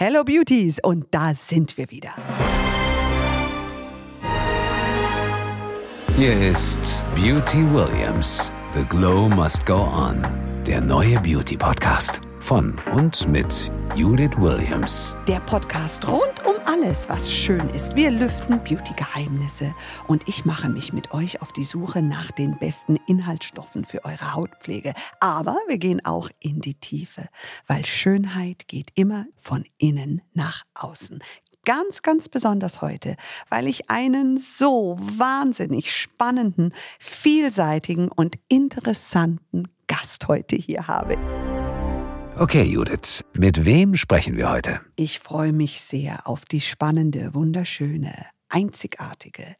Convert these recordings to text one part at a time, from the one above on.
Hello Beauties und da sind wir wieder. Hier ist Beauty Williams. The Glow Must Go On. Der neue Beauty Podcast von und mit Judith Williams. Der Podcast rund um alles, was schön ist. Wir lüften Beauty-Geheimnisse und ich mache mich mit euch auf die Suche nach den besten Inhaltsstoffen für eure Hautpflege. Aber wir gehen auch in die Tiefe, weil Schönheit geht immer von innen nach außen ganz, ganz besonders heute, weil ich einen so wahnsinnig spannenden, vielseitigen und interessanten Gast heute hier habe. Okay, Judith, mit wem sprechen wir heute? Ich freue mich sehr auf die spannende, wunderschöne, einzigartige,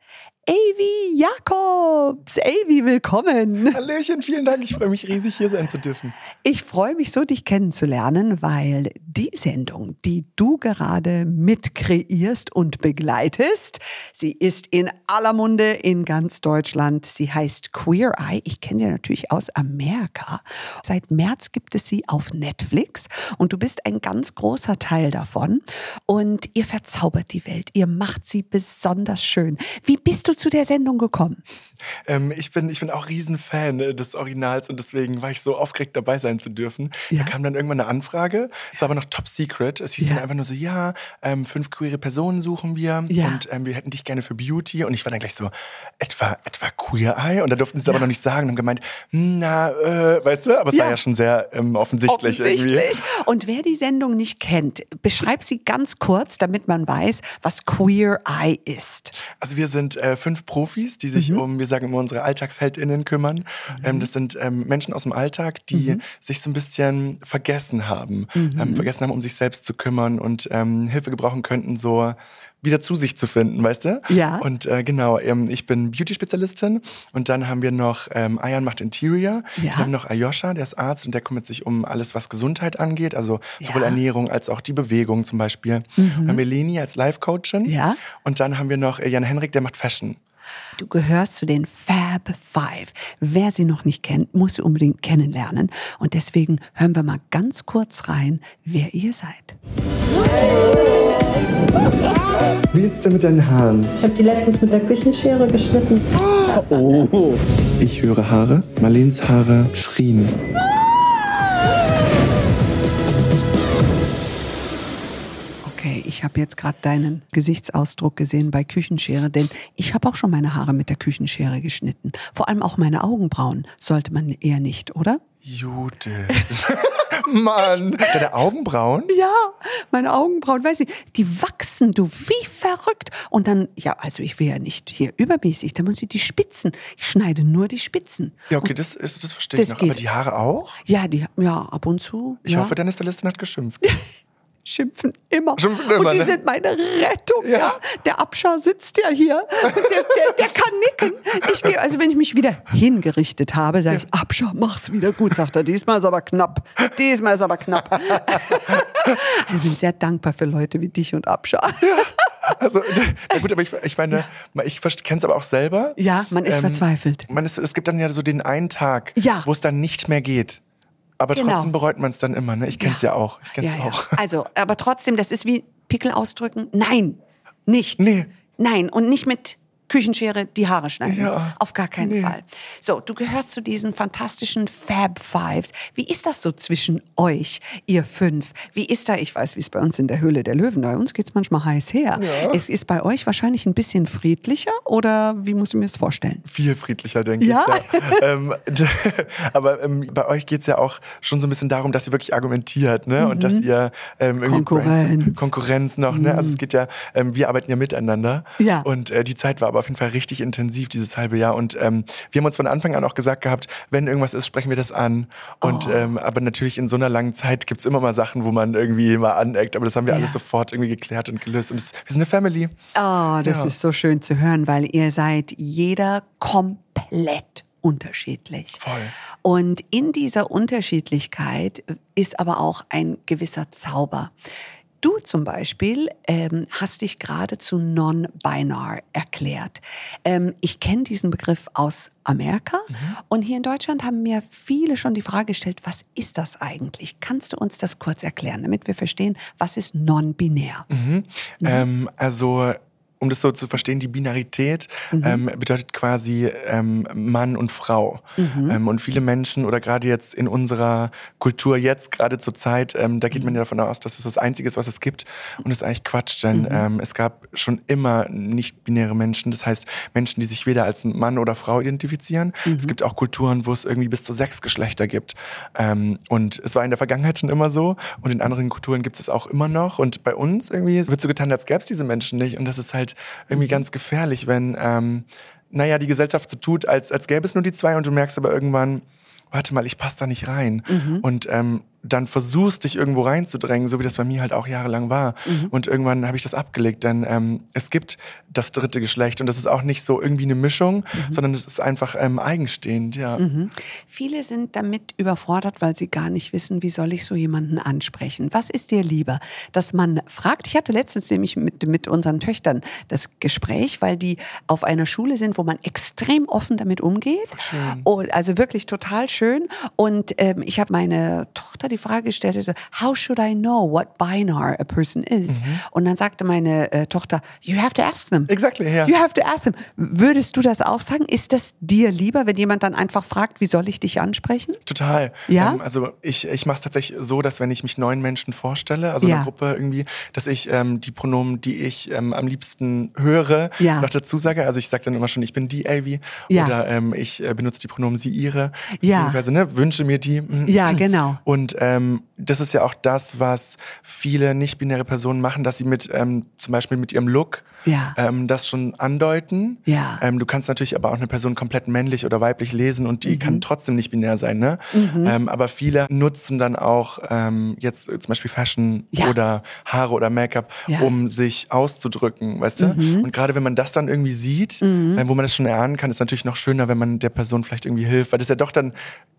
Avi Jakobs. Avi, willkommen. Hallöchen, vielen Dank. Ich freue mich riesig, hier sein zu dürfen. Ich freue mich so, dich kennenzulernen, weil die Sendung, die du gerade mit kreierst und begleitest, sie ist in aller Munde in ganz Deutschland. Sie heißt Queer Eye. Ich kenne sie natürlich aus Amerika. Seit März gibt es sie auf Netflix und du bist ein ganz großer Teil davon. Und ihr verzaubert die Welt. Ihr macht sie besonders schön. Wie bist du zu der Sendung gekommen? Ähm, ich, bin, ich bin auch Riesenfan äh, des Originals und deswegen war ich so aufgeregt, dabei sein zu dürfen. Ja. Da kam dann irgendwann eine Anfrage. Es war aber noch top secret. Es hieß ja. dann einfach nur so: Ja, ähm, fünf queere Personen suchen wir ja. und ähm, wir hätten dich gerne für Beauty. Und ich war dann gleich so: Etwa, etwa Queer Eye? Und da durften sie es aber noch nicht sagen und haben gemeint: hm, Na, äh, weißt du, aber es war ja schon sehr ähm, offensichtlich, offensichtlich irgendwie. Und wer die Sendung nicht kennt, beschreib sie ganz kurz, damit man weiß, was Queer Eye ist. Also, wir sind äh, fünf Profis, die sich mhm. um, wir sagen immer, unsere AlltagsheldInnen kümmern. Mhm. Ähm, das sind ähm, Menschen aus dem Alltag, die mhm. sich so ein bisschen vergessen haben. Ähm, mhm. vergessen haben, um sich selbst zu kümmern und ähm, Hilfe gebrauchen könnten, so wieder zu sich zu finden, weißt du? Ja. Und äh, genau, ähm, ich bin Beauty-Spezialistin und dann haben wir noch ähm, Ayan macht Interior. Ja. Wir haben noch Ayosha, der ist Arzt und der kümmert sich um alles, was Gesundheit angeht, also sowohl ja. Ernährung als auch die Bewegung zum Beispiel. Mhm. Dann haben wir Leni als Life-Coachin. Ja. Und dann haben wir noch äh, Jan Henrik, der macht Fashion. Du gehörst zu den Fab Five. Wer sie noch nicht kennt, muss sie unbedingt kennenlernen. Und deswegen hören wir mal ganz kurz rein, wer ihr seid. Wie ist es denn mit deinen Haaren? Ich habe die letztens mit der Küchenschere geschnitten. Oh. Ich höre Haare. Marlens Haare schrien. Ich habe jetzt gerade deinen Gesichtsausdruck gesehen bei Küchenschere, denn ich habe auch schon meine Haare mit der Küchenschere geschnitten. Vor allem auch meine Augenbrauen sollte man eher nicht, oder? Judith. Mann, deine Augenbrauen? Ja, meine Augenbrauen, weiß ich, die wachsen du wie verrückt. Und dann, ja, also ich will ja nicht hier übermäßig, da muss ich die Spitzen. Ich schneide nur die Spitzen. Ja, okay, das, ist, das verstehe ich noch. Geht. Aber die Haare auch? Ja, die, ja, ab und zu. Ich ja. hoffe, deine Stylistin hat geschimpft. schimpfen immer. Schimpfen immer und die ne? sind meine Rettung. Ja. ja. Der Abschar sitzt ja hier. Der, der, der, kann nicken. Ich gehe, also wenn ich mich wieder hingerichtet habe, sage ich, Abschar, mach's wieder gut, sagt er. Diesmal ist aber knapp. Diesmal ist aber knapp. ich bin sehr dankbar für Leute wie dich und Abschar. Also, na gut, aber ich, ich meine, ich kenne es aber auch selber. Ja, man ist ähm, verzweifelt. Man ist, es gibt dann ja so den einen Tag, ja. wo es dann nicht mehr geht. Aber genau. trotzdem bereut man es dann immer, ne? Ich kenne es ja. ja. auch. Ich kenn's ja, auch. Also, aber trotzdem, das ist wie Pickel ausdrücken. Nein, nicht. Nee. Nein, und nicht mit Küchenschere die Haare schneiden. Ja. Auf gar keinen nee. Fall. So, du gehörst zu diesen fantastischen Fab Fives. Wie ist das so zwischen euch, ihr fünf? Wie ist da, ich weiß, wie es bei uns in der Höhle der Löwen, bei uns geht es manchmal heiß her. Ja. Es ist bei euch wahrscheinlich ein bisschen friedlicher oder wie musst du mir das vorstellen? Viel friedlicher, denke ja? ich. Ja. ähm, aber ähm, bei euch geht es ja auch schon so ein bisschen darum, dass ihr wirklich argumentiert ne? Mhm. und dass ihr ähm, irgendwie Konkurrenz. Konkurrenz noch. Ne? Also es mhm. geht ja, ähm, wir arbeiten ja miteinander. Ja. Und äh, die Zeit war aber auf jeden Fall richtig intensiv dieses halbe Jahr. Und ähm, wir haben uns von Anfang an auch gesagt gehabt, wenn irgendwas ist, sprechen wir das an. Und Oh. ähm, aber natürlich in so einer langen Zeit gibt es immer mal Sachen, wo man irgendwie mal aneckt. Aber das haben wir Ja. alles sofort irgendwie geklärt und gelöst. Und das, wir sind eine Family. Oh, das Ja. ist so schön zu hören, weil ihr seid jeder komplett unterschiedlich. Voll. Und in dieser Unterschiedlichkeit ist aber auch ein gewisser Zauber. Du zum Beispiel ähm, hast dich gerade zu non-binar erklärt. Ähm, ich kenne diesen Begriff aus Amerika mhm. und hier in Deutschland haben mir viele schon die Frage gestellt, was ist das eigentlich? Kannst du uns das kurz erklären, damit wir verstehen, was ist non-binär? Mhm. Mhm. Ähm, also um das so zu verstehen, die Binarität mhm. ähm, bedeutet quasi ähm, Mann und Frau. Mhm. Ähm, und viele Menschen oder gerade jetzt in unserer Kultur, jetzt gerade zur Zeit, ähm, da geht man ja davon aus, dass es das Einzige ist, was es gibt. Und das ist eigentlich Quatsch, denn mhm. Ähm, es gab schon immer nicht-binäre Menschen. Das heißt Menschen, die sich weder als Mann oder Frau identifizieren. Es mhm. gibt auch Kulturen, wo es irgendwie bis zu sechs Geschlechter gibt. Ähm, und es war in der Vergangenheit schon immer so. Und in anderen Kulturen gibt es auch immer noch. Und bei uns irgendwie wird so getan, als gäbe es diese Menschen nicht. Und das ist halt halt irgendwie mhm. ganz gefährlich, wenn, ähm, naja, die Gesellschaft so tut, als, als gäbe es nur die zwei und du merkst aber irgendwann, warte mal, ich passe da nicht rein. Mhm. Und ähm, dann versuchst, dich irgendwo reinzudrängen, so wie das bei mir halt auch jahrelang war. Mhm. Und irgendwann habe ich das abgelegt, denn ähm, es gibt das dritte Geschlecht und das ist auch nicht so irgendwie eine Mischung, mhm. sondern es ist einfach ähm, eigenstehend, ja. Mhm. Viele sind damit überfordert, weil sie gar nicht wissen, wie soll ich so jemanden ansprechen. Was ist dir lieber, dass man fragt? Ich hatte letztens nämlich mit, mit unseren Töchtern das Gespräch, weil die auf einer Schule sind, wo man extrem offen damit umgeht. Und, also wirklich total schön. Und ähm, ich habe meine Tochter, die die Frage gestellt hätte, how should I know what binar a person is? Mhm. Und dann sagte meine äh, Tochter, you have to ask them. Exactly, yeah. You have to ask them. Würdest du das auch sagen? Ist das dir lieber, wenn jemand dann einfach fragt, wie soll ich dich ansprechen? Total. Ja. Ähm, also ich, ich mache es tatsächlich so, dass wenn ich mich neuen Menschen vorstelle, also ja. einer Gruppe irgendwie, dass ich ähm, die Pronomen, die ich ähm, am liebsten höre, ja. noch dazu sage. Also ich sage dann immer schon, ich bin die Avi ja. oder ähm, ich äh, benutze die Pronomen sie, ihre. Ja. Beziehungsweise ne, wünsche mir die. Ja, genau. Und ähm, das ist ja auch das, was viele nicht-binäre Personen machen, dass sie mit ähm, zum Beispiel mit ihrem Look ja. ähm, das schon andeuten. Ja. Ähm, du kannst natürlich aber auch eine Person komplett männlich oder weiblich lesen und die mhm. kann trotzdem nicht binär sein. Ne? Mhm. Ähm, aber viele nutzen dann auch ähm, jetzt zum Beispiel Fashion ja. oder Haare oder Make-up, um sich auszudrücken, weißt du? Mhm. Und gerade wenn man das dann irgendwie sieht, mhm. äh, wo man das schon erahnen kann, ist natürlich noch schöner, wenn man der Person vielleicht irgendwie hilft, weil das ja doch dann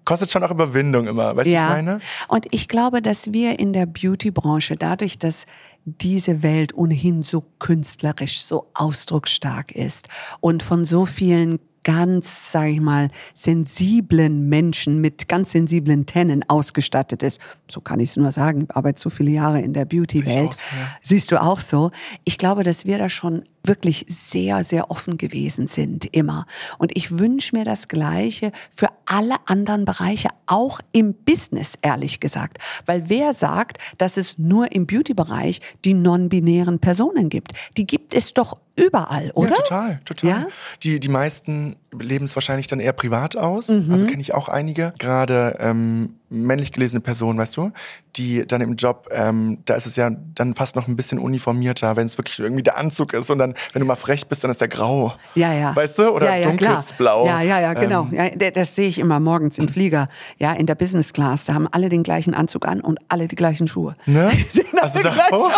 kostet schon auch Überwindung immer, weißt du, ja. ich meine? Und ich glaube, dass wir in der Beauty-Branche dadurch, dass diese Welt ohnehin so künstlerisch, so ausdrucksstark ist und von so vielen ganz, sag ich mal, sensiblen Menschen mit ganz sensiblen Tennen ausgestattet ist. So kann ich es nur sagen. Ich arbeite so viele Jahre in der Beauty-Welt. Siehst du auch so? Ich glaube, dass wir da schon wirklich sehr, sehr offen gewesen sind, immer. Und ich wünsche mir das Gleiche für alle anderen Bereiche, auch im Business, ehrlich gesagt. Weil wer sagt, dass es nur im Beauty-Bereich die non-binären Personen gibt? Die gibt es doch überall, oder? Ja, total, total. Ja? Die, die meisten leben es wahrscheinlich dann eher privat aus. Mhm. Also kenne ich auch einige. Gerade ähm, männlich gelesene Personen, weißt du, die dann im Job, ähm, da ist es ja dann fast noch ein bisschen uniformierter, wenn es wirklich irgendwie der Anzug ist und dann, wenn du mal frech bist, dann ist der grau. Ja, ja. Weißt du? Oder ja, ja, dunkelblau. Ja, ja, ja, genau. Ähm. Ja, das sehe ich immer morgens im Flieger, ja, in der Business Class. Da haben alle den gleichen Anzug an und alle die gleichen Schuhe. Ne? also da, oh.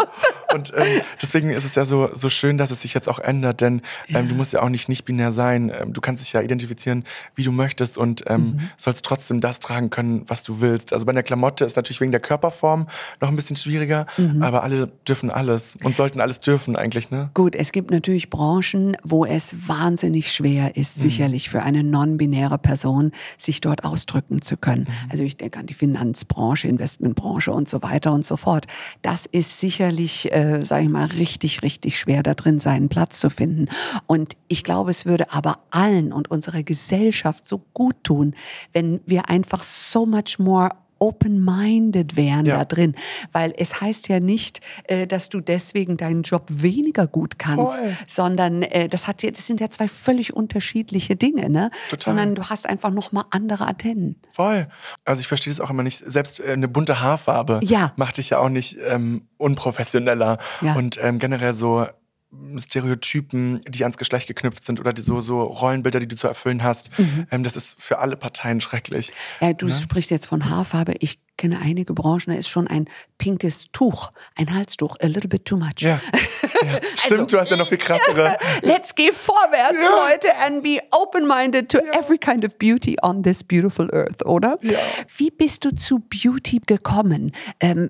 Und ähm, deswegen ist es ja so, so schön, dass es sich jetzt auch ändert, denn ähm, ja. du musst ja auch nicht nicht binär sein. Ähm, du kannst dich ja identifizieren, wie du möchtest und ähm, mhm. sollst trotzdem das tragen können, was du willst. Also bei der Klamotte ist natürlich wegen der Körperform noch ein bisschen schwieriger, mhm. aber alle dürfen alles und sollten alles dürfen eigentlich, ne? Gut, es gibt natürlich Branchen, wo es wahnsinnig schwer ist, mhm. sicherlich für eine non-binäre Person, sich dort ausdrücken zu können. Mhm. Also ich denke an die Finanzbranche, Investmentbranche und so weiter und so fort. Das ist sicherlich, äh, sage ich mal, richtig, richtig schwer, da drin seinen Platz zu finden. Und ich glaube, es würde aber allen und unserer Gesellschaft so gut tun, wenn wir einfach so much more open-minded wären ja. da drin. Weil es heißt ja nicht, äh, dass du deswegen deinen Job weniger gut kannst, Voll. sondern äh, das, hat, das sind ja zwei völlig unterschiedliche Dinge, ne? Total. Sondern du hast einfach nochmal andere Antennen. Voll. Also ich verstehe es auch immer nicht. Selbst äh, eine bunte Haarfarbe ja. macht dich ja auch nicht ähm, unprofessioneller. Ja. Und ähm, generell so Stereotypen, die ans Geschlecht geknüpft sind oder die, so, so Rollenbilder, die du zu erfüllen hast. Mhm. Ähm, das ist für alle Parteien schrecklich. Ja, du ne? sprichst jetzt von Haarfarbe. Ich kenne einige Branchen, da ist schon ein pinkes Tuch, ein Halstuch, a little bit too much. Ja, ja. stimmt, also, du hast ja noch viel krassere. Let's go vorwärts, ja. Leute, and be open-minded to ja. every kind of beauty on this beautiful earth, oder? Ja. Wie bist du zu Beauty gekommen? Ähm,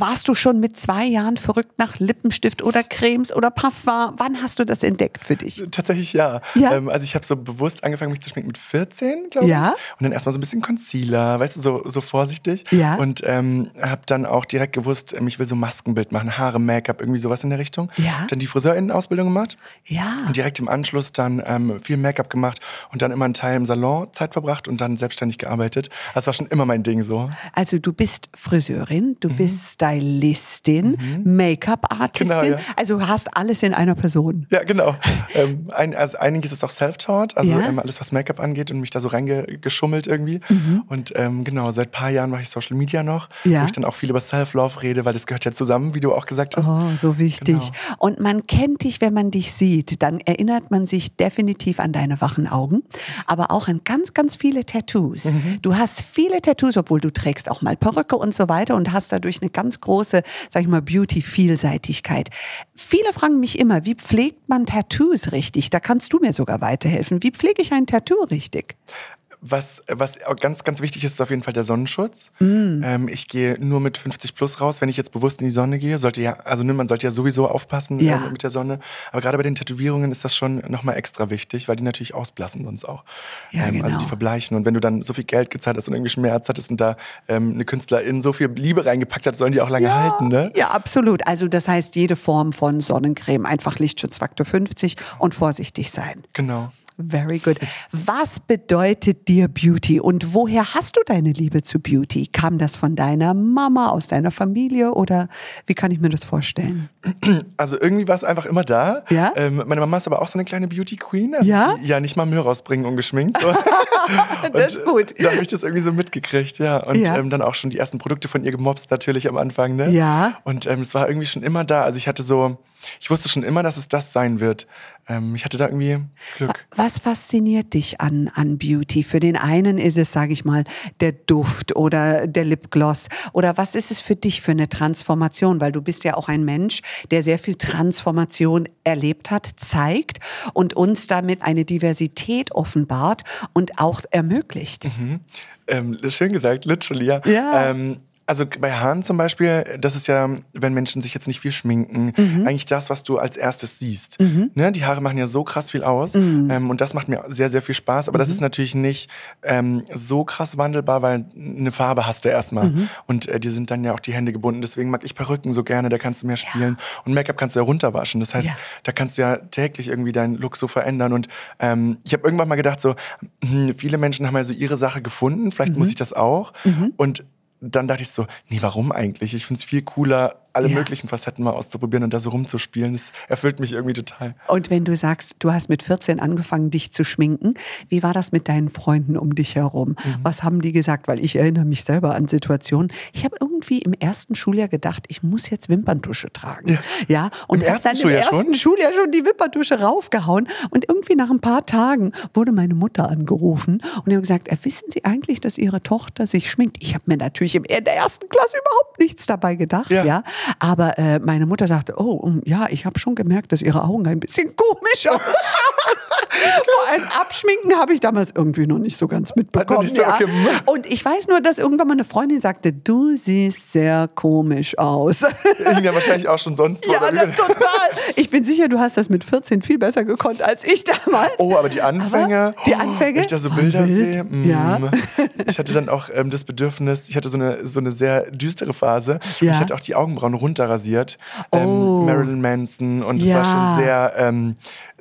warst du schon mit zwei Jahren verrückt nach Lippenstift oder Cremes oder Parfum? Wann hast du das entdeckt für dich? Tatsächlich ja. Ja? Ähm, also ich habe so bewusst angefangen, mich zu schminken mit 14, glaube Ja? ich. Und dann erstmal so ein bisschen Concealer, weißt du, so, so vorsichtig. Ja. Und ähm, habe dann auch direkt gewusst, ähm, ich will so Maskenbild machen, Haare, Make-up, irgendwie sowas in der Richtung. Ja. Dann die Friseurinnen-Ausbildung gemacht. Ja. Und direkt im Anschluss dann ähm, viel Make-up gemacht und dann immer einen Teil im Salon Zeit verbracht und dann selbstständig gearbeitet. Das war schon immer mein Ding so. Also du bist Friseurin, du bist Stylistin, Make-up-Artistin, Genau, ja. also hast alles in einer Person. Ja, genau. ähm, ein, also einiges ist auch self-taught, also Ja. ähm, alles, was Make-up angeht und mich da so reingeschummelt irgendwie. Und ähm, genau, seit paar Jahren mache ich Social Media noch, Ja. wo ich dann auch viel über Self-Love rede, weil das gehört ja zusammen, wie du auch gesagt hast. Oh, so wichtig. Genau. Und man kennt dich, wenn man dich sieht, dann erinnert man sich definitiv an deine wachen Augen, aber auch an ganz, ganz viele Tattoos. Mhm. Du hast viele Tattoos, obwohl du trägst auch mal Perücke und so weiter und hast dadurch eine ganz große, sag ich mal, Beauty-Vielseitigkeit. Viele fragen mich immer, wie pflegt man Tattoos richtig? Da kannst du mir sogar weiterhelfen. Wie pflege ich ein Tattoo richtig? Was, was ganz, ganz wichtig ist, ist auf jeden Fall der Sonnenschutz. Mm. Ähm, ich gehe nur mit 50 plus raus, wenn ich jetzt bewusst in die Sonne gehe. Sollte ja, also ne, man sollte ja sowieso aufpassen Ja. äh, mit der Sonne. Aber gerade bei den Tätowierungen ist das schon nochmal extra wichtig, weil die natürlich ausblassen sonst auch. Ja, ähm, Also genau. die verbleichen. Und wenn du dann so viel Geld gezahlt hast und irgendwie Schmerz hattest und da ähm, eine Künstlerin so viel Liebe reingepackt hat, sollen die auch lange halten, ne? Ja, absolut. Also das heißt, jede Form von Sonnencreme, einfach Lichtschutzfaktor 50 und vorsichtig sein. Genau. Very good. Was bedeutet dir Beauty und woher hast du deine Liebe zu Beauty? Kam das von deiner Mama, aus deiner Familie oder wie kann ich mir das vorstellen? Also irgendwie war es einfach immer da. Ja? Ähm, meine Mama ist aber auch so eine kleine Beauty Queen. Also Ja? Die, ja, nicht mal Müll rausbringen ungeschminkt. So. Das ist Und, gut. äh, Da habe ich das irgendwie so mitgekriegt, ja. Und Ja. Ähm, dann auch schon die ersten Produkte von ihr gemobst natürlich am Anfang, ne? Ja. Und ähm, es war irgendwie schon immer da. Also ich hatte so, ich wusste schon immer, dass es das sein wird. Ähm, ich hatte da irgendwie Glück. Was fasziniert dich an, an Beauty? Für den einen ist es, sage ich mal, der Duft oder der Lipgloss. Oder was ist es für dich für eine Transformation? Weil du bist ja auch ein Mensch, der sehr viel Transformation erlebt hat, zeigt und uns damit eine Diversität offenbart und auch ermöglicht. Ähm, schön gesagt, literally, ja. Ja. Ähm, also bei Haaren zum Beispiel, das ist ja, wenn Menschen sich jetzt nicht viel schminken, Mhm. eigentlich das, was du als erstes siehst. Ne? Die Haare machen ja so krass viel aus Mhm. ähm, und das macht mir sehr, sehr viel Spaß. Aber das ist natürlich nicht ähm, so krass wandelbar, weil eine Farbe hast du erstmal Mhm. und äh, dir sind dann ja auch die Hände gebunden. Deswegen mag ich Perücken so gerne, da kannst du mehr spielen und Make-up kannst du ja runterwaschen. Das heißt, Ja. da kannst du ja täglich irgendwie deinen Look so verändern. Und ähm, ich habe irgendwann mal gedacht, so hm, viele Menschen haben ja so ihre Sache gefunden, vielleicht Mhm. muss ich das auch. Und dann dachte ich so, nee, warum eigentlich? Ich finde es viel cooler, alle Ja. möglichen Facetten mal auszuprobieren und da so rumzuspielen. Das erfüllt mich irgendwie total. Und wenn du sagst, du hast mit 14 angefangen, dich zu schminken, wie war das mit deinen Freunden um dich herum? Mhm. Was haben die gesagt? Weil ich erinnere mich selber an Situationen. Ich habe irgendwie im ersten Schuljahr gedacht, ich muss jetzt Wimperntusche tragen. Ja. Ja, und Im ersten dann Schuljahr im ersten schon? Schuljahr schon die Wimperntusche raufgehauen. Und irgendwie nach ein paar Tagen wurde meine Mutter angerufen und haben gesagt, äh, wissen Sie eigentlich, dass Ihre Tochter sich schminkt? Ich habe mir natürlich in der ersten Klasse überhaupt nichts dabei gedacht, ja. Ja. Aber äh, meine Mutter sagte, oh, ja, ich habe schon gemerkt, dass Ihre Augen ein bisschen komisch ausschauen. Vor allem Abschminken habe ich damals irgendwie noch nicht so ganz mitbekommen. so, ja. okay. Und ich weiß nur, dass irgendwann mal eine Freundin sagte, du siehst sehr komisch aus. Ich ja wahrscheinlich auch schon sonst ja, na, total. Ich bin sicher, du hast das mit 14 viel besser gekonnt als ich damals. Oh, aber die Anfänge. die oh, Anfänge? Wenn ich da so Oh, Bilder wild. sehe. mm. Ja. Ich hatte dann auch ähm, das Bedürfnis, ich hatte so eine, so eine sehr düstere Phase. Ja. ich hatte auch die Augenbrauen runterrasiert. Ähm, Oh. Marilyn Manson. Und es Ja. war schon sehr, ähm,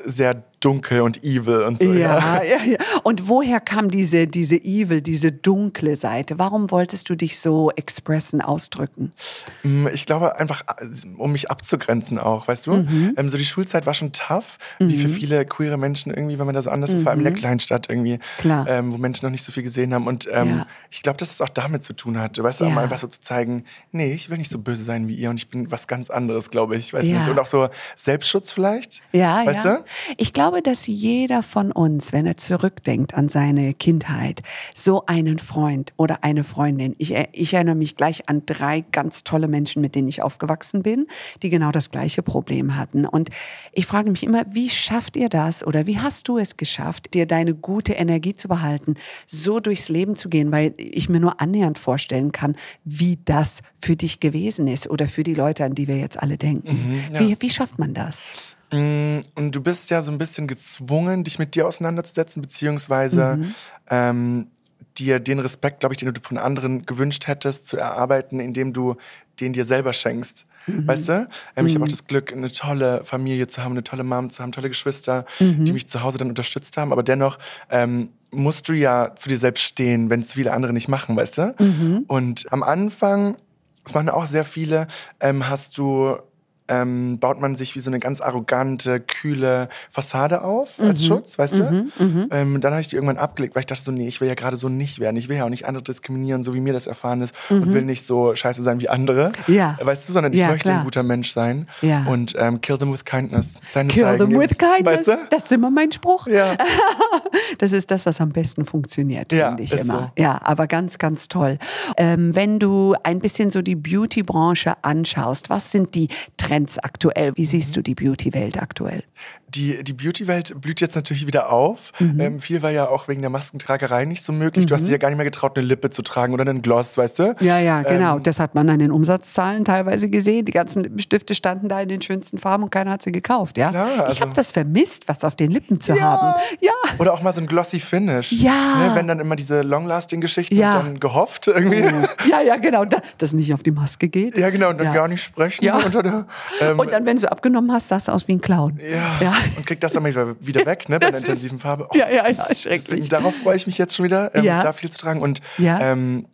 sehr dunkel und evil und so. Ja, ja, ja. Und woher kam diese, diese evil, diese dunkle Seite? Warum wolltest du dich so expressen, ausdrücken? Mm, Ich glaube einfach, äh, um mich abzugrenzen auch, weißt du? Mhm. Ähm, so die Schulzeit war schon tough, wie für viele queere Menschen irgendwie, wenn man da so anders ist, vor allem in der Kleinstadt irgendwie, Mhm. Klar. Ähm, wo Menschen noch nicht so viel gesehen haben. Und ähm, Ja. ich glaube, dass es auch damit zu tun hat, weißt du, Ja. um einfach so zu zeigen, nee, ich will nicht so böse sein wie ihr und ich bin was ganz anderes, glaube ich, weiß Ja. nicht. Und auch so Selbstschutz vielleicht, Ja, weißt ja. du? Ich glaube, dass jeder von uns, wenn er zurückdenkt an seine Kindheit, so einen Freund oder eine Freundin, ich, ich erinnere mich gleich an drei ganz tolle Menschen, mit denen ich aufgewachsen bin, die genau das gleiche Problem hatten. Und ich frage mich immer, wie schafft ihr das oder wie hast du es geschafft, dir deine gute Energie zu behalten, so durchs Leben zu gehen, weil ich mir nur annähernd vorstellen kann, wie das für dich gewesen ist oder für die Leute, an die wir jetzt alle denken. Mhm, ja. wie, wie schafft man das? Mm, Und du bist ja so ein bisschen gezwungen, dich mit dir auseinanderzusetzen, beziehungsweise ähm, dir den Respekt, glaube ich, den du von anderen gewünscht hättest, zu erarbeiten, indem du den dir selber schenkst. Weißt du? Ähm, Ich habe auch das Glück, eine tolle Familie zu haben, eine tolle Mom zu haben, tolle Geschwister, die mich zu Hause dann unterstützt haben. Aber dennoch ähm, musst du ja zu dir selbst stehen, wenn es viele andere nicht machen, weißt du? Und am Anfang, das machen auch sehr viele, ähm, hast du ähm, baut man sich wie so eine ganz arrogante, kühle Fassade auf als Schutz, weißt du? Ähm, dann habe ich die irgendwann abgelegt, weil ich dachte so, nee, ich will ja gerade so nicht werden. Ich will ja auch nicht andere diskriminieren, so wie mir das erfahren ist und will nicht so scheiße sein wie andere. Ja. Weißt du, sondern ich Ja, möchte klar. ein guter Mensch sein Ja. und ähm, kill them with kindness. Deine Kill Zeigen them with kindness. Weißt du? Das ist immer mein Spruch. Ja. Das ist das, was am besten funktioniert, finde ich immer. so. Ja, aber ganz, ganz toll. Ähm, wenn du ein bisschen so die Beauty-Branche anschaust, was sind die Trends aktuell? Wie siehst du die Beauty-Welt aktuell? Die, die Beauty-Welt blüht jetzt natürlich wieder auf. Mhm. Ähm, viel war ja auch wegen der Maskentragerei nicht so möglich. Du hast dich ja gar nicht mehr getraut, eine Lippe zu tragen oder einen Gloss, weißt du? Ja, ja, genau. Ähm, das hat man an den Umsatzzahlen teilweise gesehen. Die ganzen Lippenstifte standen da in den schönsten Farben und keiner hat sie gekauft. Ja? Klar, ich also- habe das vermisst, was auf den Lippen zu Ja. haben. Ja. Oder auch mal so ein glossy Finish. Ja. Ne, wenn dann immer diese Long-Lasting-Geschichten Ja. dann gehofft irgendwie. Ja, ja, genau. Da, das nicht auf die Maske geht. Ja, genau, und dann Ja. gar nicht sprechen. Ja. Der, ähm, Und dann, wenn du abgenommen hast, sahst du aus wie ein Clown. Ja. Und kriegt das dann wieder- weg, ne, bei der intensiven Farbe. Oh, Ja, ja, ja, deswegen, schrecklich. darauf freue ich mich jetzt schon wieder, ähm, Ja. da viel zu tragen und Ja. ähm,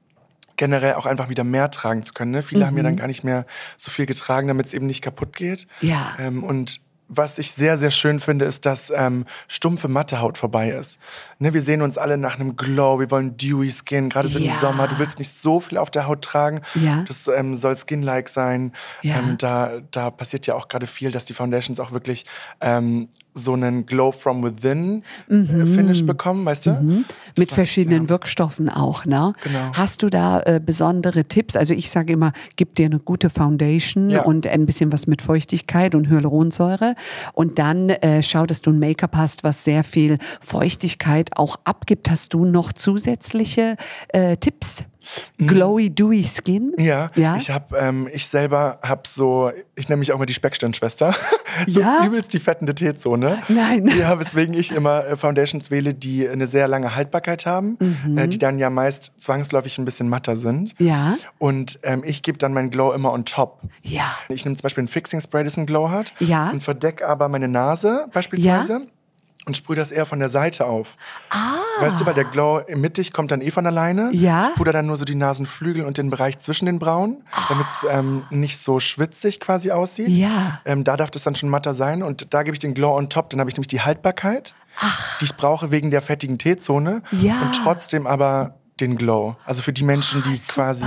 generell auch einfach wieder mehr tragen zu können. Ne? Viele haben ja dann gar nicht mehr so viel getragen, damit es eben nicht kaputt geht. Mhm. Ja. Ähm, und was ich sehr, sehr schön finde, ist, dass ähm, stumpfe Mattehaut vorbei ist. Ne, wir sehen uns alle nach einem Glow, wir wollen dewy Skin, gerade so Ja. im Sommer. Du willst nicht so viel auf der Haut tragen. Ja. Das ähm, soll skin-like sein. Ja. Ähm, da, da passiert ja auch gerade viel, dass die Foundations auch wirklich ähm, so einen Glow from within äh, Finish bekommen, weißt du? Mhm. Mit verschiedenen. Wirkstoffen auch, ne? Genau. Hast du da äh, besondere Tipps? Also ich sage immer, gib dir eine gute Foundation und ein bisschen was mit Feuchtigkeit und Hyaluronsäure und dann äh, schau, dass du ein Make-up hast, was sehr viel Feuchtigkeit auch abgibt. Hast du noch zusätzliche äh, Tipps? Glowy, dewy Skin? Mhm. Ja, Ja? ich habe, ähm, ich selber habe so, ich nenne mich auch mal die Speckstirnschwester, so Ja? übelst die fettende T-Zone. Nein. Ja, weswegen ich immer äh, Foundations wähle, die eine sehr lange Haltbarkeit haben, äh, die dann ja meist zwangsläufig ein bisschen matter sind. Mhm. Ja. Und ähm, ich gebe dann meinen Glow immer on top. Ja. Ich nehme zum Beispiel ein Fixing Spray, das einen Glow hat. Ja. Und verdecke aber meine Nase beispielsweise. Und sprühe das eher von der Seite auf. Ah. Weißt du, weil der Glow mittig kommt dann eh von alleine. Ja. Ich puder dann nur so die Nasenflügel und den Bereich zwischen den Brauen, damit es ähm, nicht so schwitzig quasi aussieht. Ja. Ähm, da darf das dann schon matter sein. Und da gebe ich den Glow on top. Dann habe ich nämlich die Haltbarkeit, die ich brauche wegen der fettigen T-Zone. Ja. Und trotzdem aber den Glow. Also für die Menschen, die quasi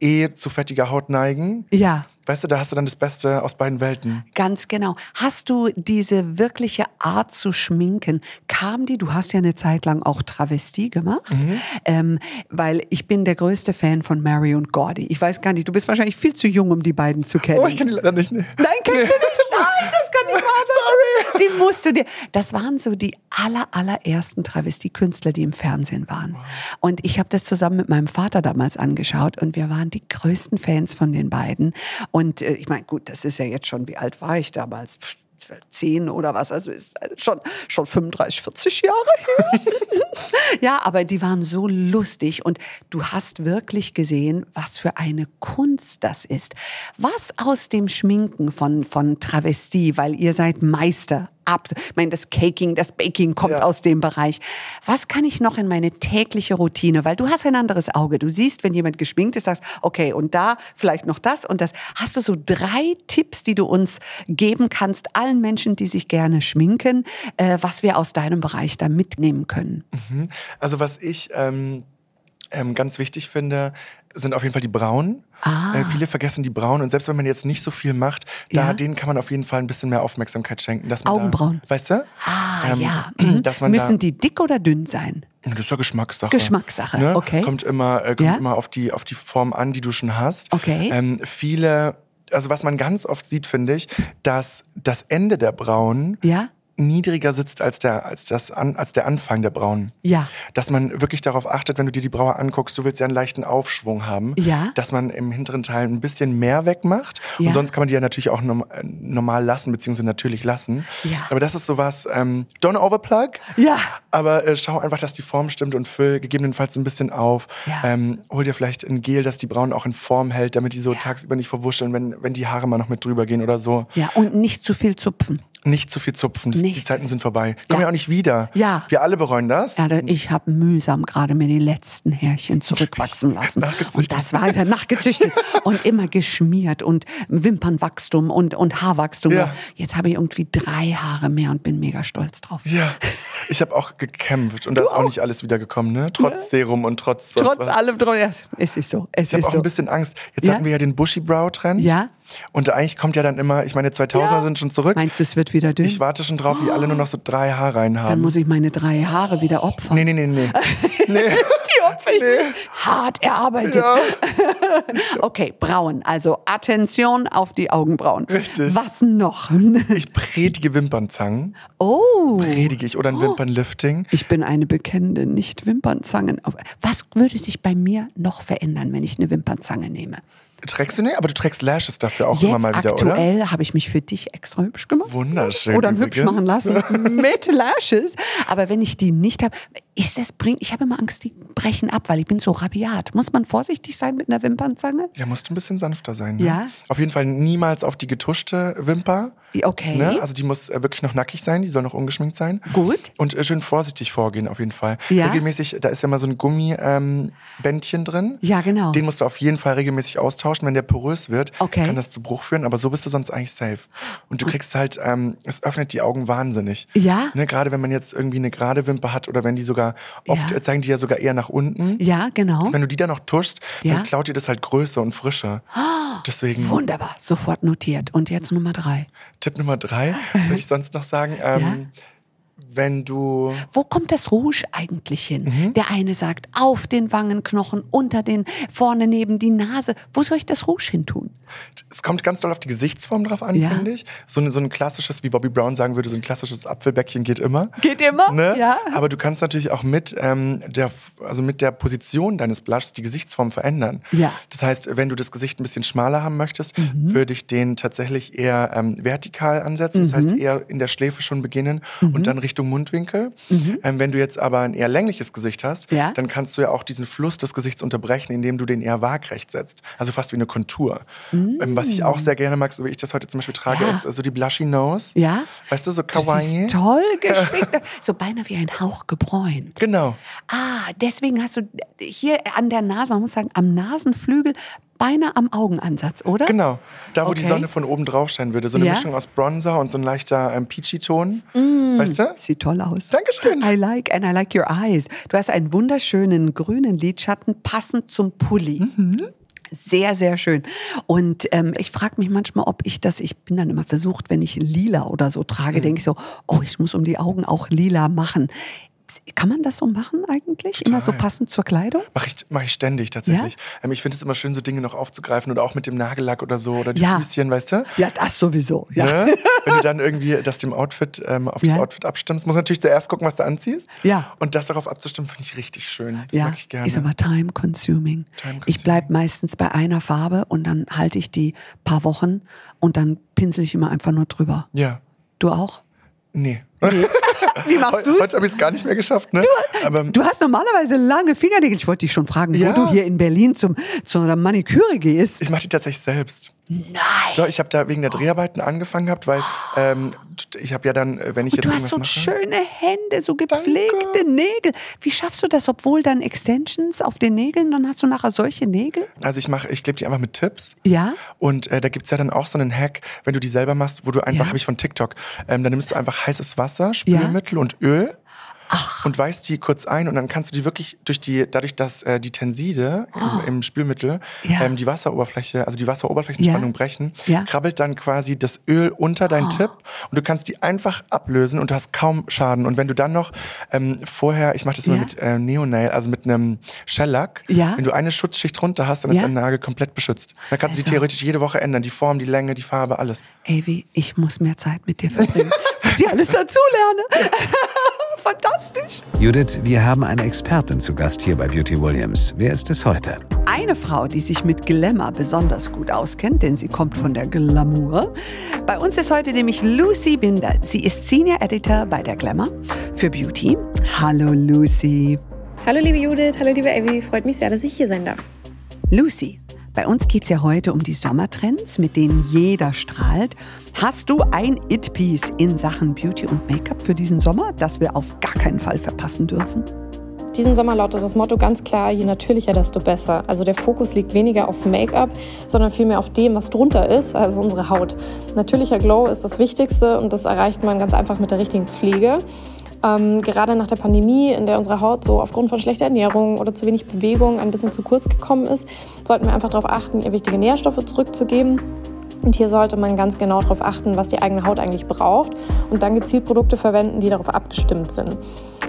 eh zu fettiger Haut neigen. Ja. Weißt du, da hast du dann das Beste aus beiden Welten. Ganz genau. Hast du diese wirkliche Art zu schminken? Kam die? Du hast ja eine Zeit lang auch Travestie gemacht, Mhm. ähm, weil ich bin der größte Fan von Mary und Gordy. Ich weiß gar nicht, du bist wahrscheinlich viel zu jung, um die beiden zu kennen. Oh, ich kann die leider nicht. Nee. Nein, kennst du nicht? Nein, das Sorry. Die musst du dir. Das waren so die aller, allerersten Travestiekünstler, die im Fernsehen waren. Und ich habe das zusammen mit meinem Vater damals angeschaut und wir waren die größten Fans von den beiden. Und äh, ich meine, gut, das ist ja jetzt schon, wie alt war ich damals? Pff, Zehn oder was, also ist also schon, schon 35, 40 Jahre her. Ja, aber die waren so lustig und du hast wirklich gesehen, was für eine Kunst das ist. Was aus dem Schminken von, von Travestie, weil ihr seid Meister. Ab, ich meine, das Caking, das Baking kommt Ja. aus dem Bereich. Was kann ich noch in meine tägliche Routine? Weil du hast ein anderes Auge. Du siehst, wenn jemand geschminkt ist, sagst, okay, und da vielleicht noch das und das. Hast du so drei Tipps, die du uns geben kannst, allen Menschen, die sich gerne schminken, äh, was wir aus deinem Bereich da mitnehmen können? Also was ich ähm, ähm, ganz wichtig finde, sind auf jeden Fall die Brauen. Ah. Äh, viele vergessen die Brauen und selbst wenn man jetzt nicht so viel macht, da Ja. denen kann man auf jeden Fall ein bisschen mehr Aufmerksamkeit schenken. Dass man Augenbrauen. Da, weißt du? Ah, Ähm, ja. Mhm. Dass man Müssen da, die dick oder dünn sein? das ist ja Geschmackssache. Geschmackssache, ne? okay. Kommt immer, äh, kommt Ja. immer auf, die, auf die Form an, die du schon hast. Okay. Ähm, viele, also was man ganz oft sieht, finde ich, dass das Ende der Brauen Ja? Niedriger sitzt als der, als, das an, als der Anfang der Brauen. Ja. Dass man wirklich darauf achtet, wenn du dir die Braue anguckst, du willst ja einen leichten Aufschwung haben, Ja. dass man im hinteren Teil ein bisschen mehr wegmacht. Ja. Und sonst kann man die ja natürlich auch norm äh, normal lassen, beziehungsweise natürlich lassen. Ja. Aber das ist sowas, ähm, don't overplug, Ja. aber äh, schau einfach, dass die Form stimmt und füll gegebenenfalls ein bisschen auf. Ja. Ähm, hol dir vielleicht ein Gel, das die Brauen auch in Form hält, damit die so tagsüber nicht verwuscheln, wenn, wenn die Haare mal noch mit drüber gehen oder so. Ja, und nicht zu viel zupfen. Nicht zu viel zupfen, das, die Nicht. Zeiten sind vorbei. Kommen ja. Ja. auch nicht wieder. Ja. Wir alle bereuen das. Ja, ich habe mühsam gerade mir die letzten Härchen zurückwachsen lassen. Nachgezüchtet. Und das war ja nachgezüchtet und immer geschmiert und Wimpernwachstum und, und Haarwachstum. Ja. Jetzt habe ich irgendwie drei Haare mehr und bin mega stolz drauf. Ja, ich habe auch gekämpft und da ist auch nicht alles wiedergekommen, ne? Trotz Serum und trotz Trotz was. allem, ja, es ist so. Es Ich habe ist auch so. ein bisschen Angst. Jetzt hatten wir ja den Bushy Brow Trend. Ja. Und eigentlich kommt ja dann immer, ich meine, 2000er Ja. sind schon zurück. Meinst du, es wird wieder dünn? Ich warte schon drauf, wie alle nur noch so drei Haarreihen Dann haben. muss ich meine drei Haare wieder opfern. Nee, nee, nee, nee. nee. Die opfer ich hart erarbeitet. Ja. Okay, Brauen. Also Attention auf die Augenbrauen. Richtig. Was noch? Ich predige Wimpernzangen. Oh. Predige ich. Oder ein Wimpernlifting. Ich bin eine bekennende Nicht-Wimpernzangen. Was würde sich bei mir noch verändern, wenn ich eine Wimpernzange nehme? Trägst du nicht? Aber du trägst Lashes dafür auch immer Jetzt mal wieder, oder? aktuell habe ich mich für dich extra hübsch gemacht. Wunderschön. Oder hübsch übrigens. machen lassen mit Lashes. Aber wenn ich die nicht habe, ist das bringt. Ich habe immer Angst, die brechen ab, weil ich bin so rabiat. Muss man vorsichtig sein mit einer Wimpernzange? Ja, musst du ein bisschen sanfter sein. Ne? Ja. Auf jeden Fall niemals auf die getuschte Wimper. Okay. Ne? Also die muss äh, wirklich noch nackig sein, die soll noch ungeschminkt sein. Gut. Und äh, schön vorsichtig vorgehen auf jeden Fall. Ja. Regelmäßig, da ist ja mal so ein Gummibändchen ähm, drin. Ja, genau. Den musst du auf jeden Fall regelmäßig austauschen. Wenn der porös wird, Okay. kann das zu Bruch führen, aber so bist du sonst eigentlich safe. Und du kriegst halt, ähm, es öffnet die Augen wahnsinnig. Ja? Ne? Gerade wenn man jetzt irgendwie eine gerade Wimper hat oder wenn die sogar, oft Ja. äh, zeigen die ja sogar eher nach unten. Ja, genau. Wenn du die dann noch tuschst, Ja. dann klaut dir das halt Größe und Frische. Deswegen Wunderbar. Sofort notiert. Und jetzt Nummer drei. Tipp Nummer drei, was würde ich sonst noch sagen? Ähm, Wenn du Wo kommt das Rouge eigentlich hin? Mhm. Der eine sagt auf den Wangenknochen, unter den, vorne neben die Nase. Wo soll ich das Rouge hin tun? Es kommt ganz doll auf die Gesichtsform drauf an, Ja. finde ich. So, ein- so ein klassisches, wie Bobby Brown sagen würde, so ein klassisches Apfelbäckchen geht immer. Geht immer? Ne? Ja. Aber du kannst natürlich auch mit, ähm, der, also mit der Position deines Blushes die Gesichtsform verändern. Ja. Mhm. Das heißt, wenn du das Gesicht ein bisschen schmaler haben möchtest, würde ich den tatsächlich eher ähm, vertikal ansetzen. Das Mhm. heißt, eher in der Schläfe schon beginnen und dann Richtung Mundwinkel. Ähm, wenn du jetzt aber ein eher längliches Gesicht hast, Mhm. Ja. dann kannst du ja auch diesen Fluss des Gesichts unterbrechen, indem du den eher waagrecht setzt. Also fast wie eine Kontur. Ähm, was ich auch sehr gerne mag, so wie ich das heute zum Beispiel trage, Mhm. Ja. ist äh, so die Blushy Nose. Ja? Weißt du, so kawaii. siehst toll geschminkt. so beinahe wie ein Hauch gebräunt. Genau. Ah, deswegen hast du hier an der Nase, man muss sagen, am Nasenflügel, beinahe am Augenansatz, oder? Genau, da wo die Okay. Sonne von oben drauf scheinen würde. So eine Ja? Mischung aus Bronzer und so ein leichter ähm, Peachy-Ton. Weißt du? Sieht toll aus. Dankeschön. I like and I like your eyes. Du hast einen wunderschönen grünen Lidschatten passend zum Pulli. Mhm. Sehr, sehr schön. Und ähm, ich frage mich manchmal, ob ich das, ich bin dann immer versucht, wenn ich lila oder so Mhm. trage, denke ich so, oh, ich muss um die Augen auch lila machen. Kann man das so machen eigentlich? Immer so Total. passend zur Kleidung? Mache ich, mach ich ständig tatsächlich. Ähm, ich finde es immer schön, so Dinge noch aufzugreifen oder auch mit dem Nagellack oder so oder die Ja. Füßchen, weißt du? Ja, das sowieso. Ja. Ne? Wenn du dann irgendwie das dem Outfit, ähm, auf das Ja. Outfit abstimmst, muss natürlich zuerst gucken, was du anziehst. Ja. Und das darauf abzustimmen, finde ich richtig schön. Das Ja, mag ich gerne. ist aber time consuming. Time Ich consuming. bleibe meistens bei einer Farbe und dann halte ich die paar Wochen und dann pinsel ich immer einfach nur drüber. ja. Du auch? Nee. Wie machst Heute, heute habe ich es gar nicht mehr geschafft, ne? aber Du hast normalerweise lange Fingernägel. Ich wollte dich schon fragen, Ja. wo du hier in Berlin zum, zu einer Maniküre gehst. ich mache die tatsächlich selbst. Nein. Doch, ich habe da wegen der Dreharbeiten angefangen gehabt, weil ähm, ich habe ja dann, äh, wenn ich Und jetzt du hast so mache. schöne Hände, so gepflegte Nägel. Wie schaffst du das, obwohl dann Extensions auf den Nägeln, dann hast du nachher solche Nägel? Also ich mache, ich klebe die einfach mit Tipps. Ja? Und äh, da gibt's ja dann auch so einen Hack, wenn du die selber machst, wo du einfach, Ja. habe ich von TikTok, ähm, da nimmst du einfach heißes Wasser, Spülmittel und Öl und weißt die kurz ein und dann kannst du die wirklich durch die, dadurch, dass äh, die Tenside im, im Spülmittel Ja. ähm, die Wasseroberfläche, also die Wasseroberflächenspannung Ja. brechen, Ja. krabbelt dann quasi das Öl unter deinen Tipp und du kannst die einfach ablösen und du hast kaum Schaden. Und wenn du dann noch ähm, vorher, ich mache das immer Ja. mit äh, Neonail, also mit einem Shellac, Ja. wenn du eine Schutzschicht drunter hast, dann Ja. ist dein Nagel komplett beschützt. Dann kannst du die Also. theoretisch jede Woche ändern, die Form, die Länge, die Farbe, alles. Avi, ich muss mehr Zeit mit dir verbringen, was ich alles dazu lerne. Fantastisch. Judith, wir haben eine Expertin zu Gast hier bei Beauty Williams. Wer ist es heute? Eine Frau, die sich mit Glamour besonders gut auskennt, denn sie kommt von der Glamour. Bei uns ist heute nämlich Lucy Binder. Sie ist Senior Editor bei der Glamour für Beauty. Hallo Lucy. Hallo liebe Judith, hallo liebe Abby, freut mich sehr, dass ich hier sein darf. Lucy, bei uns geht es ja heute um die Sommertrends, mit denen jeder strahlt. Hast du ein It-Piece in Sachen Beauty und Make-up für diesen Sommer, das wir auf gar keinen Fall verpassen dürfen? Diesen Sommer lautet das Motto ganz klar, je natürlicher, desto besser. Also der Fokus liegt weniger auf Make-up, sondern vielmehr auf dem, was drunter ist, also unsere Haut. Natürlicher Glow ist das Wichtigste und das erreicht man ganz einfach mit der richtigen Pflege. Ähm, gerade nach der Pandemie, in der unsere Haut so aufgrund von schlechter Ernährung oder zu wenig Bewegung ein bisschen zu kurz gekommen ist, sollten wir einfach darauf achten, ihr wichtige Nährstoffe zurückzugeben. Und hier sollte man ganz genau darauf achten, was die eigene Haut eigentlich braucht und dann gezielt Produkte verwenden, die darauf abgestimmt sind.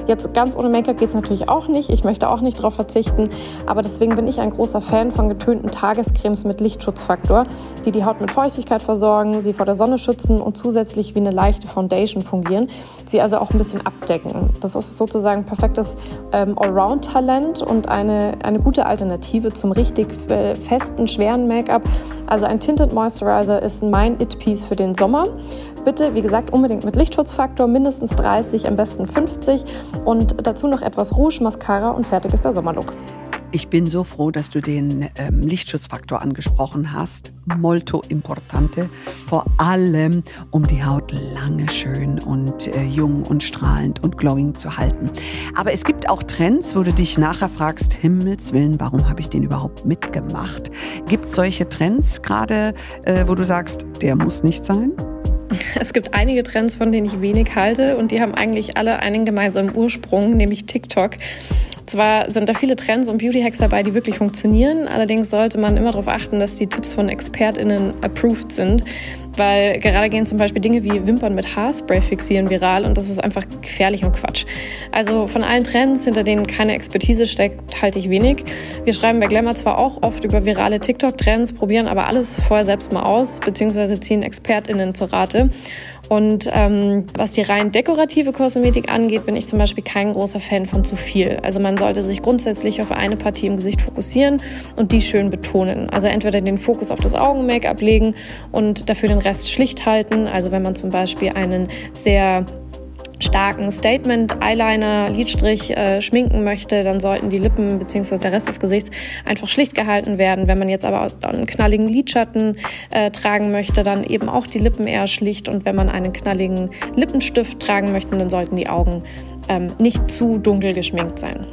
Jetzt ganz ohne Make-up geht es natürlich auch nicht. Ich möchte auch nicht darauf verzichten. Aber deswegen bin ich ein großer Fan von getönten Tagescremes mit Lichtschutzfaktor, die die Haut mit Feuchtigkeit versorgen, sie vor der Sonne schützen und zusätzlich wie eine leichte Foundation fungieren, sie also auch ein bisschen abdecken. Das ist sozusagen perfektes ähm, Allround-Talent und eine, eine gute Alternative zum richtig äh, festen, schweren Make-up. Also ein Tinted Moisturizer ist mein It-Piece für den Sommer. Bitte, wie gesagt, unbedingt mit Lichtschutzfaktor, mindestens 30, am besten 50 und dazu noch etwas Rouge, Mascara und fertig ist der Sommerlook. Ich bin so froh, dass du den ähm, Lichtschutzfaktor angesprochen hast. Molto importante. Vor allem, um die Haut lange schön und äh, jung und strahlend und glowing zu halten. Aber es gibt auch Trends, wo du dich nachher fragst, Himmels Willen, warum habe ich den überhaupt mitgemacht? Gibt es solche Trends gerade, äh, wo du sagst, der muss nicht sein? Es gibt einige Trends, von denen ich wenig halte und die haben eigentlich alle einen gemeinsamen Ursprung, nämlich TikTok. Zwar sind da viele Trends und Beauty-Hacks dabei, die wirklich funktionieren, allerdings sollte man immer darauf achten, dass die Tipps von ExpertInnen approved sind, weil gerade gehen zum Beispiel Dinge wie Wimpern mit Haarspray fixieren viral und das ist einfach gefährlich und Quatsch. Also von allen Trends, hinter denen keine Expertise steckt, halte ich wenig. Wir schreiben bei Glamour zwar auch oft über virale TikTok-Trends, probieren aber alles vorher selbst mal aus, beziehungsweise ziehen ExpertInnen zur Rate. Und ähm, was die rein dekorative Kosmetik angeht, bin ich zum Beispiel kein großer Fan von zu viel. Also man sollte sich grundsätzlich auf eine Partie im Gesicht fokussieren und die schön betonen. Also entweder den Fokus auf das Augen-Make-up legen und dafür den Rest schlicht halten. Also wenn man zum Beispiel einen sehr starken Statement-Eyeliner, Lidstrich äh, schminken möchte, dann sollten die Lippen bzw. der Rest des Gesichts einfach schlicht gehalten werden. Wenn man jetzt aber einen knalligen Lidschatten äh, tragen möchte, dann eben auch die Lippen eher schlicht. Und wenn man einen knalligen Lippenstift tragen möchte, dann sollten die Augen ähm, nicht zu dunkel geschminkt sein.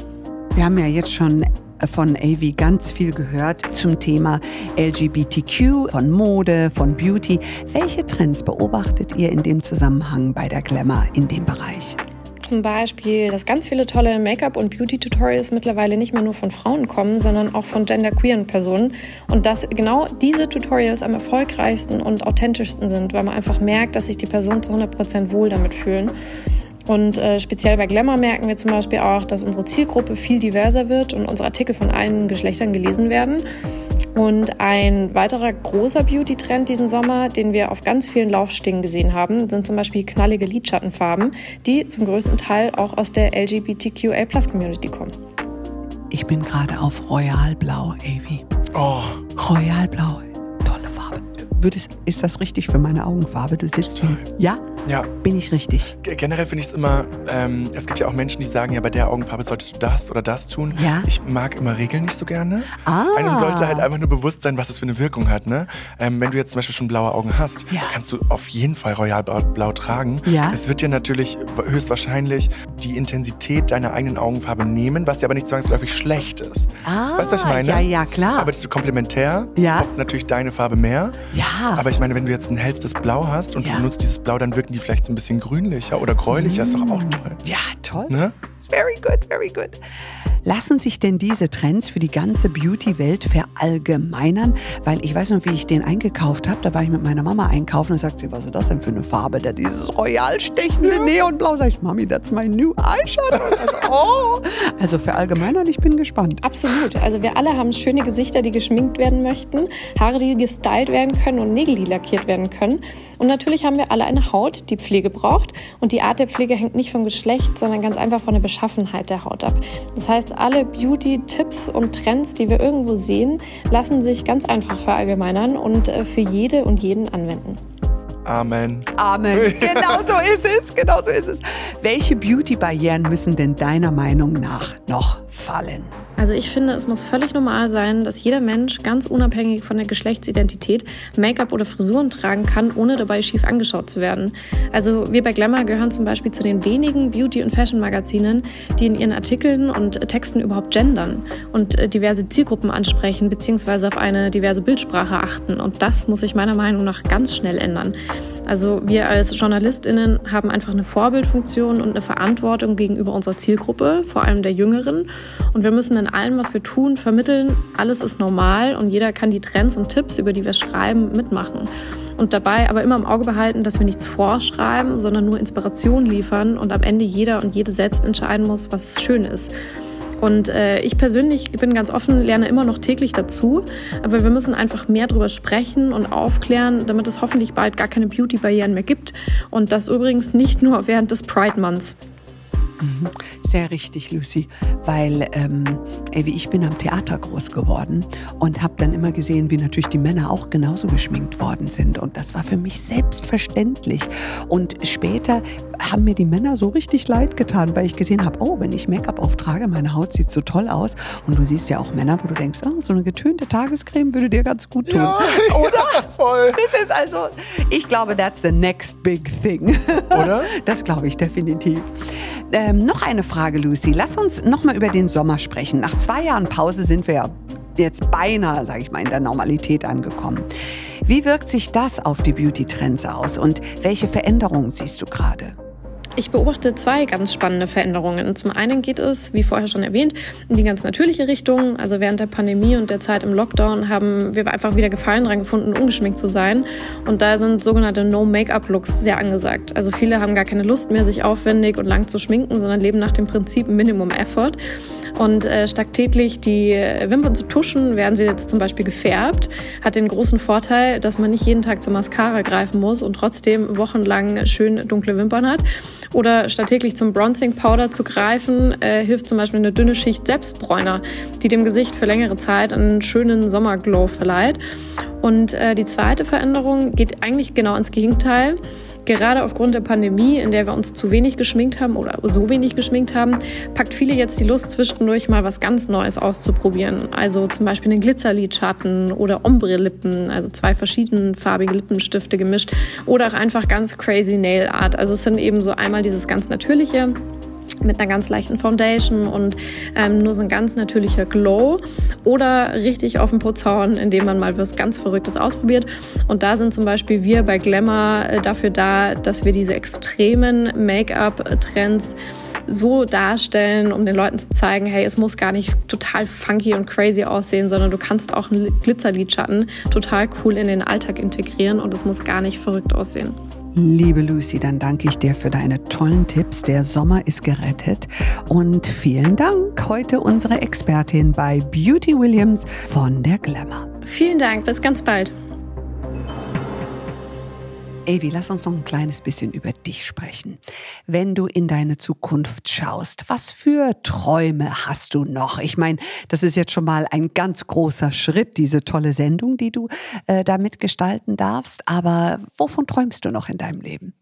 Wir haben ja jetzt schon von AV ganz viel gehört zum Thema LGBTQ, von Mode, von Beauty. Welche Trends beobachtet ihr in dem Zusammenhang bei der Glamour in dem Bereich? Zum Beispiel, dass ganz viele tolle Make-up- und Beauty-Tutorials mittlerweile nicht mehr nur von Frauen kommen, sondern auch von genderqueeren Personen. Und dass genau diese Tutorials am erfolgreichsten und authentischsten sind, weil man einfach merkt, dass sich die Personen zu 100% wohl damit fühlen. Und äh, speziell bei Glamour merken wir zum Beispiel auch, dass unsere Zielgruppe viel diverser wird und unsere Artikel von allen Geschlechtern gelesen werden. Und ein weiterer großer Beauty-Trend diesen Sommer, den wir auf ganz vielen Laufstegen gesehen haben, sind zum Beispiel knallige Lidschattenfarben, die zum größten Teil auch aus der LGBTQA-Plus-Community kommen. Ich bin gerade auf Royalblau, AV. Oh, Royalblau, tolle Farbe. Würdest, ist das richtig für meine Augenfarbe? Du sitzt Total. hier. Ja, ja. bin ich richtig. G- Generell finde ich es immer, ähm, es gibt ja auch Menschen, die sagen, ja, bei der Augenfarbe solltest du das oder das tun. Ja. Ich mag immer Regeln nicht so gerne. Ah. Einem sollte halt einfach nur bewusst sein, was es für eine Wirkung hat. Ne? Ähm, wenn du jetzt zum Beispiel schon blaue Augen hast, Ja. kannst du auf jeden Fall Royalblau Blau tragen. Ja. Es wird dir natürlich höchstwahrscheinlich die Intensität deiner eigenen Augenfarbe nehmen, was ja aber nicht zwangsläufig schlecht ist. Ah, weißt du, was ich meine? ja, ja, klar. Arbeitest du komplementär, Ja. kommt natürlich deine Farbe mehr. ja. Aber ich meine, wenn du jetzt ein hellstes Blau hast und Ja. du benutzt dieses Blau, dann wirken die vielleicht so ein bisschen grünlicher oder gräulicher, ist doch auch toll. Ja, toll. Ne? Very good, very good. Lassen sich denn diese Trends für die ganze Beauty-Welt verallgemeinern? Weil ich weiß noch, wie ich den eingekauft habe. Da war ich mit meiner Mama einkaufen und sagt sie, was ist das denn für eine Farbe? Da dieses royal stechende Neonblau. Sag ich, Mami, that's my new eyeshadow. Also, oh. also verallgemeinern, ich bin gespannt. Absolut. Also wir alle haben schöne Gesichter, die geschminkt werden möchten, Haare, die gestylt werden können und Nägel, die lackiert werden können. Und natürlich haben wir alle eine Haut, die Pflege braucht. Und die Art der Pflege hängt nicht vom Geschlecht, sondern ganz einfach von der Beschaffenheit der Haut ab. Das heißt, alle Beauty-Tipps und Trends, die wir irgendwo sehen, lassen sich ganz einfach verallgemeinern und äh, für jede und jeden anwenden. Amen. Amen. Genau so ist es. Genau so ist es. Welche Beauty-Barrieren müssen denn deiner Meinung nach noch fallen? Also ich finde, es muss völlig normal sein, dass jeder Mensch ganz unabhängig von der Geschlechtsidentität Make-up oder Frisuren tragen kann, ohne dabei schief angeschaut zu werden. Also wir bei Glamour gehören zum Beispiel zu den wenigen Beauty- und Fashion-Magazinen, die in ihren Artikeln und Texten überhaupt gendern und äh, diverse Zielgruppen ansprechen bzw. auf eine diverse Bildsprache achten. Und das muss sich meiner Meinung nach ganz schnell ändern. Also wir als JournalistInnen haben einfach eine Vorbildfunktion und eine Verantwortung gegenüber unserer Zielgruppe, vor allem der Jüngeren. Und wir müssen in allem, was wir tun, vermitteln, alles ist normal und jeder kann die Trends und Tipps, über die wir schreiben, mitmachen. Und dabei aber immer im Auge behalten, dass wir nichts vorschreiben, sondern nur Inspiration liefern und am Ende jeder und jede selbst entscheiden muss, was schön ist. Und äh, ich persönlich bin ganz offen, lerne immer noch täglich dazu. Aber wir müssen einfach mehr darüber sprechen und aufklären, damit es hoffentlich bald gar keine Beauty-Barrieren mehr gibt. Und das übrigens nicht nur während des Pride Months. Mhm. Sehr richtig, Lucy, weil ähm, ey, ich bin am Theater groß geworden und habe dann immer gesehen, wie natürlich die Männer auch genauso geschminkt worden sind und das war für mich selbstverständlich. Und später haben mir die Männer so richtig leid getan, weil ich gesehen habe, oh, wenn ich Make-up auftrage, meine Haut sieht so toll aus und du siehst ja auch Männer, wo du denkst, oh, so eine getönte Tagescreme würde dir ganz gut tun, Ja, oder? Ja, voll. Das ist also, ich glaube, that's the next big thing. Oder? Das glaube ich definitiv. Ähm, noch eine Frage, Lucy. Lass uns noch mal über den Sommer sprechen. Nach zwei Jahren Pause sind wir ja jetzt beinahe, sage ich mal, in der Normalität angekommen. Wie wirkt sich das auf die Beauty-Trends aus und welche Veränderungen siehst du gerade? Ich beobachte zwei ganz spannende Veränderungen. Zum einen geht es, wie vorher schon erwähnt, in die ganz natürliche Richtung. Also während der Pandemie und der Zeit im Lockdown haben wir einfach wieder Gefallen dran gefunden, ungeschminkt zu sein. Und da sind sogenannte No-Make-up-Looks sehr angesagt. Also viele haben gar keine Lust mehr, sich aufwendig und lang zu schminken, sondern leben nach dem Prinzip Minimum Effort. Und äh, statt täglich die Wimpern zu tuschen, werden sie jetzt zum Beispiel gefärbt. Hat den großen Vorteil, dass man nicht jeden Tag zur Mascara greifen muss und trotzdem wochenlang schön dunkle Wimpern hat. Oder statt täglich zum Bronzing Powder zu greifen, äh, hilft zum Beispiel eine dünne Schicht Selbstbräuner, die dem Gesicht für längere Zeit einen schönen Sommerglow verleiht. Und äh, die zweite Veränderung geht eigentlich genau ins Gegenteil. Gerade aufgrund der Pandemie, in der wir uns zu wenig geschminkt haben oder so wenig geschminkt haben, packt viele jetzt die Lust, zwischendurch mal was ganz Neues auszuprobieren. Also zum Beispiel einen Glitzerlidschatten oder Ombre-Lippen, also zwei verschiedenfarbige Lippenstifte gemischt oder auch einfach ganz crazy Nail Art. Also es sind eben so einmal dieses ganz natürliche mit einer ganz leichten Foundation und ähm, nur so ein ganz natürlicher Glow oder richtig auf den Putz hauen, indem man mal was ganz Verrücktes ausprobiert. Und da sind zum Beispiel wir bei Glamour äh, dafür da, dass wir diese extremen Make-up-Trends so darstellen, um den Leuten zu zeigen, hey, es muss gar nicht total funky und crazy aussehen, sondern du kannst auch einen Glitzerlidschatten total cool in den Alltag integrieren und es muss gar nicht verrückt aussehen. Liebe Lucy, dann danke ich dir für deine tollen Tipps. Der Sommer ist gerettet. Und vielen Dank. Heute unsere Expertin bei Beauty Williams von der Glamour. Vielen Dank, bis ganz bald. Avi, lass uns noch ein kleines bisschen über dich sprechen. Wenn du in deine Zukunft schaust, was für Träume hast du noch? Ich meine, das ist jetzt schon mal ein ganz großer Schritt, diese tolle Sendung, die du äh, da mitgestalten darfst. Aber wovon träumst du noch in deinem Leben?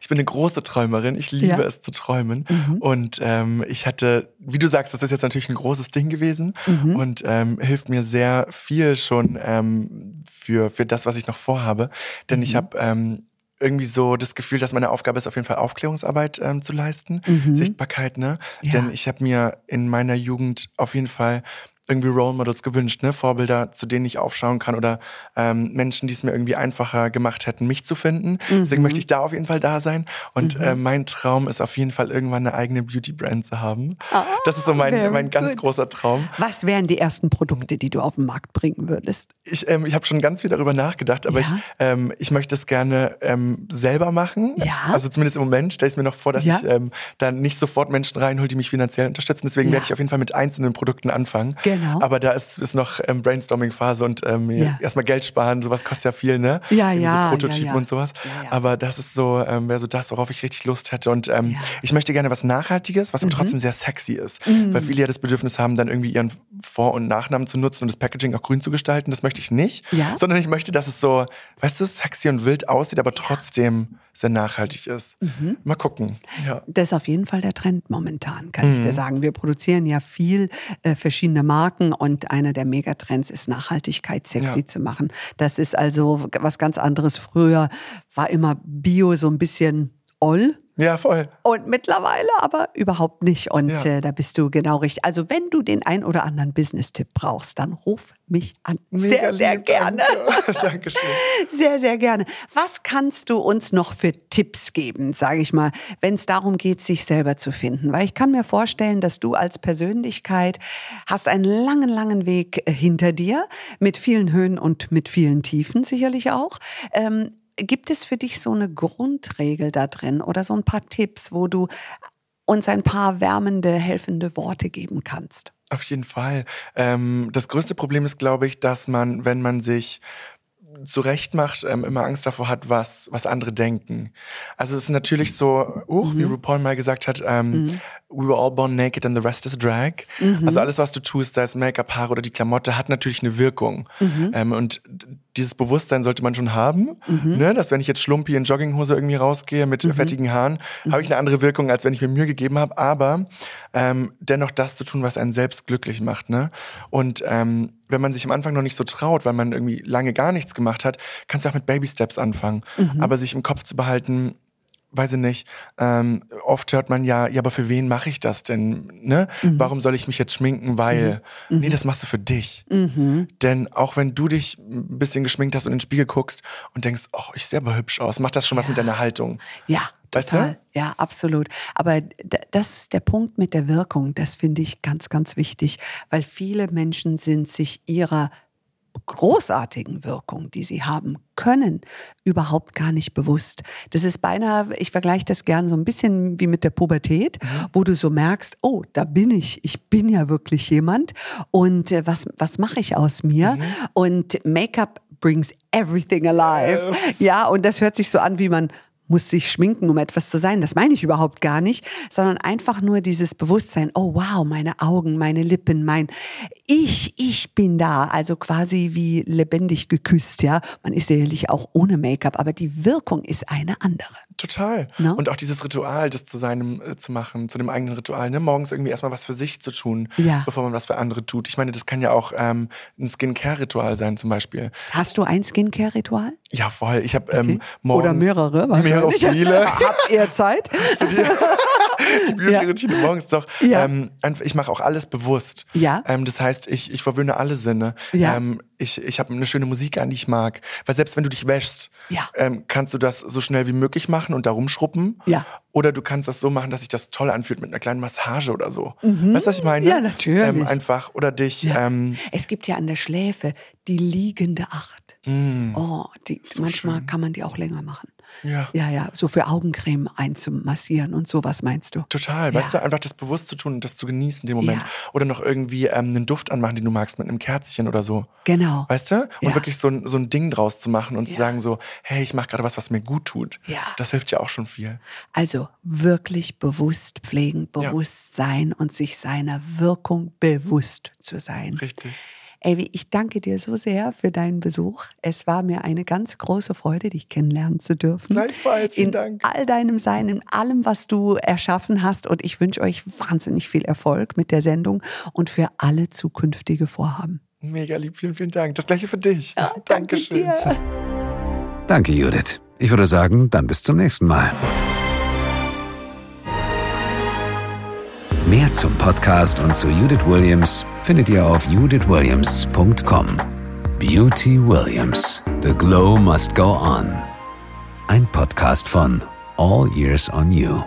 Ich bin eine große Träumerin. Ich liebe Ja. es zu träumen. Mhm. Und ähm, ich hatte, wie du sagst, das ist jetzt natürlich ein großes Ding gewesen Mhm. und ähm, hilft mir sehr viel schon ähm, für, für das, was ich noch vorhabe. Denn ich Mhm. habe ähm, irgendwie so das Gefühl, dass meine Aufgabe ist, auf jeden Fall Aufklärungsarbeit ähm, zu leisten. Mhm. Sichtbarkeit, ne? Ja. Denn ich habe mir in meiner Jugend auf jeden Fall irgendwie Role Models gewünscht, ne? Vorbilder, zu denen ich aufschauen kann oder ähm, Menschen, die es mir irgendwie einfacher gemacht hätten, mich zu finden. Mhm. Deswegen möchte ich da auf jeden Fall da sein. Und äh, mein Traum ist auf jeden Fall irgendwann eine eigene Beauty-Brand zu haben. das ist so mein, mein ganz good. großer Traum. Was wären die ersten Produkte, die du auf den Markt bringen würdest? Ich, ähm, ich habe schon ganz viel darüber nachgedacht, aber Ja? ich, ähm, ich möchte es gerne ähm, selber machen. Ja? Also zumindest im Moment stelle ich mir noch vor, dass Ja? ich ähm, dann nicht sofort Menschen reinhole, die mich finanziell unterstützen. Deswegen werde ich auf jeden Fall mit einzelnen Produkten anfangen. Genau. Aber da ist, ist noch ähm, Brainstorming-Phase und ähm, Ja. erstmal Geld sparen. Sowas kostet ja viel, ne? Ja, ja, So Prototypen ja, ja. und sowas. Aber das ist so, ähm, wäre so das, worauf ich richtig Lust hätte. Und ähm. Mhm. ich möchte gerne was Nachhaltiges, was aber trotzdem sehr sexy ist. Weil viele ja das Bedürfnis haben, dann irgendwie ihren Vor- und Nachnamen zu nutzen und das Packaging auch grün zu gestalten. Das möchte ich nicht. Ja. Sondern ich möchte, dass es so, weißt du, sexy und wild aussieht, aber trotzdem sehr nachhaltig ist. Mhm. Mal gucken. Ja. Das ist auf jeden Fall der Trend momentan, kann Mhm. ich dir sagen. Wir produzieren ja viel äh, verschiedene Marken und einer der Megatrends ist Nachhaltigkeit sexy Ja. zu machen. Das ist also was ganz anderes. Früher war immer Bio so ein bisschen oll. Ja, voll. Und mittlerweile aber überhaupt nicht. Und Ja. äh, da bist du genau richtig. Also wenn du den ein oder anderen Business-Tipp brauchst, dann ruf mich an. sehr, sehr lieb, gerne. Danke. Dankeschön. Sehr, sehr gerne. Was kannst du uns noch für Tipps geben, sage ich mal, wenn es darum geht, sich selber zu finden? Weil ich kann mir vorstellen, dass du als Persönlichkeit hast einen langen, langen Weg äh, hinter dir, mit vielen Höhen und mit vielen Tiefen sicherlich auch. Ähm, gibt es für dich so eine Grundregel da drin oder so ein paar Tipps, wo du uns ein paar wärmende, helfende Worte geben kannst? Auf jeden Fall. Ähm, das größte Problem ist, glaube ich, dass man, wenn man sich zurecht macht, ähm, immer Angst davor hat, was, was andere denken. Also es ist natürlich so, uh, wie RuPaul mal gesagt hat, ähm, we were all born naked and the rest is drag. Also alles, was du tust, sei es Make-up, Haare oder die Klamotte, hat natürlich eine Wirkung. Ähm, und dieses Bewusstsein sollte man schon haben, ne? dass wenn ich jetzt schlumpi in Jogginghose irgendwie rausgehe mit fettigen Haaren, habe ich eine andere Wirkung, als wenn ich mir Mühe gegeben habe. Aber ähm, dennoch das zu tun, was einen selbst glücklich macht. Ne? Und ähm, wenn man sich am Anfang noch nicht so traut, weil man irgendwie lange gar nichts gemacht hat, kannst du auch mit Baby Steps anfangen. Aber sich im Kopf zu behalten, weiß ich nicht, ähm, oft hört man ja, ja, aber für wen mache ich das denn? Ne? Warum soll ich mich jetzt schminken? Weil, nee, das machst du für dich. Denn auch wenn du dich ein bisschen geschminkt hast und in den Spiegel guckst und denkst, oh, ich sehe aber hübsch aus, macht das schon was mit deiner Haltung. Ja, Weißt du? total. Ja, absolut. Aber das ist der Punkt mit der Wirkung. Das finde ich ganz, ganz wichtig, weil viele Menschen sind sich ihrer großartigen Wirkung, die sie haben können, überhaupt gar nicht bewusst. Das ist beinahe, ich vergleiche das gern so ein bisschen wie mit der Pubertät, wo du so merkst, oh, da bin ich, ich bin ja wirklich jemand und äh, was, was mache ich aus mir? Und Make-up brings everything alive. Ja, und das hört sich so an, wie man muss sich schminken, um etwas zu sein. Das meine ich überhaupt gar nicht, sondern einfach nur dieses Bewusstsein, oh wow, meine Augen, meine Lippen, mein Ich, ich bin da. Also quasi wie lebendig geküsst, ja. Man ist sicherlich auch ohne Make-up, aber die Wirkung ist eine andere. Total. Ne? Und auch dieses Ritual, das zu seinem äh, zu machen, zu dem eigenen Ritual, ne? morgens irgendwie erstmal was für sich zu tun, Ja. bevor man was für andere tut. Ich meine, das kann ja auch ähm, ein Skincare-Ritual sein zum Beispiel. Hast du ein Skincare-Ritual? Ja, voll. Ich habe ähm, morgens Oder mehrere? Mehrere, viele. Habt ihr Zeit? die Beauty-Routine morgens doch. Ja. Ähm, ich mache auch alles bewusst. Ja. Ähm, das heißt, ich, ich verwöhne alle Sinne. Ja. Ähm, ich ich habe eine schöne Musik an, die ich mag. Weil selbst wenn du dich wäschst, Ja. ähm, kannst du das so schnell wie möglich machen und da rumschruppen. Ja. Oder du kannst das so machen, dass sich das toll anfühlt mit einer kleinen Massage oder so. Weißt du, was ich meine? Mhm. Ja, natürlich. Ähm, einfach. Oder dich. Ja. Ähm, Es gibt ja an der Schläfe die liegende Acht. Oh, die, manchmal kann man die auch länger machen. ja. Ja, ja, so für Augencreme einzumassieren und sowas meinst du? Total, weißt Ja. du, einfach das bewusst zu tun und das zu genießen in dem Moment. Ja. Oder noch irgendwie ähm, einen Duft anmachen, den du magst, mit einem Kerzchen oder so. Genau. Weißt du? Und Ja. wirklich so ein, so ein Ding draus zu machen und zu Ja. sagen so, hey, ich mache gerade was, was mir gut tut. Ja. Das hilft ja auch schon viel. Also wirklich bewusst pflegen, bewusst sein und sich seiner Wirkung bewusst zu sein. Richtig. Avi, ich danke dir so sehr für deinen Besuch. Es war mir eine ganz große Freude, dich kennenlernen zu dürfen. Gleichfalls, vielen in Dank. all deinem Sein, in allem, was du erschaffen hast. Und ich wünsche euch wahnsinnig viel Erfolg mit der Sendung und für alle zukünftige Vorhaben. Mega lieb, vielen, vielen Dank. Das gleiche für dich. Danke Dankeschön. dir. Danke, Judith. Ich würde sagen, dann bis zum nächsten Mal. Mehr zum Podcast und zu Judith Williams findet ihr auf judithwilliams.com. Beauty Williams. The Glow Must Go On. Ein Podcast von All Years on You.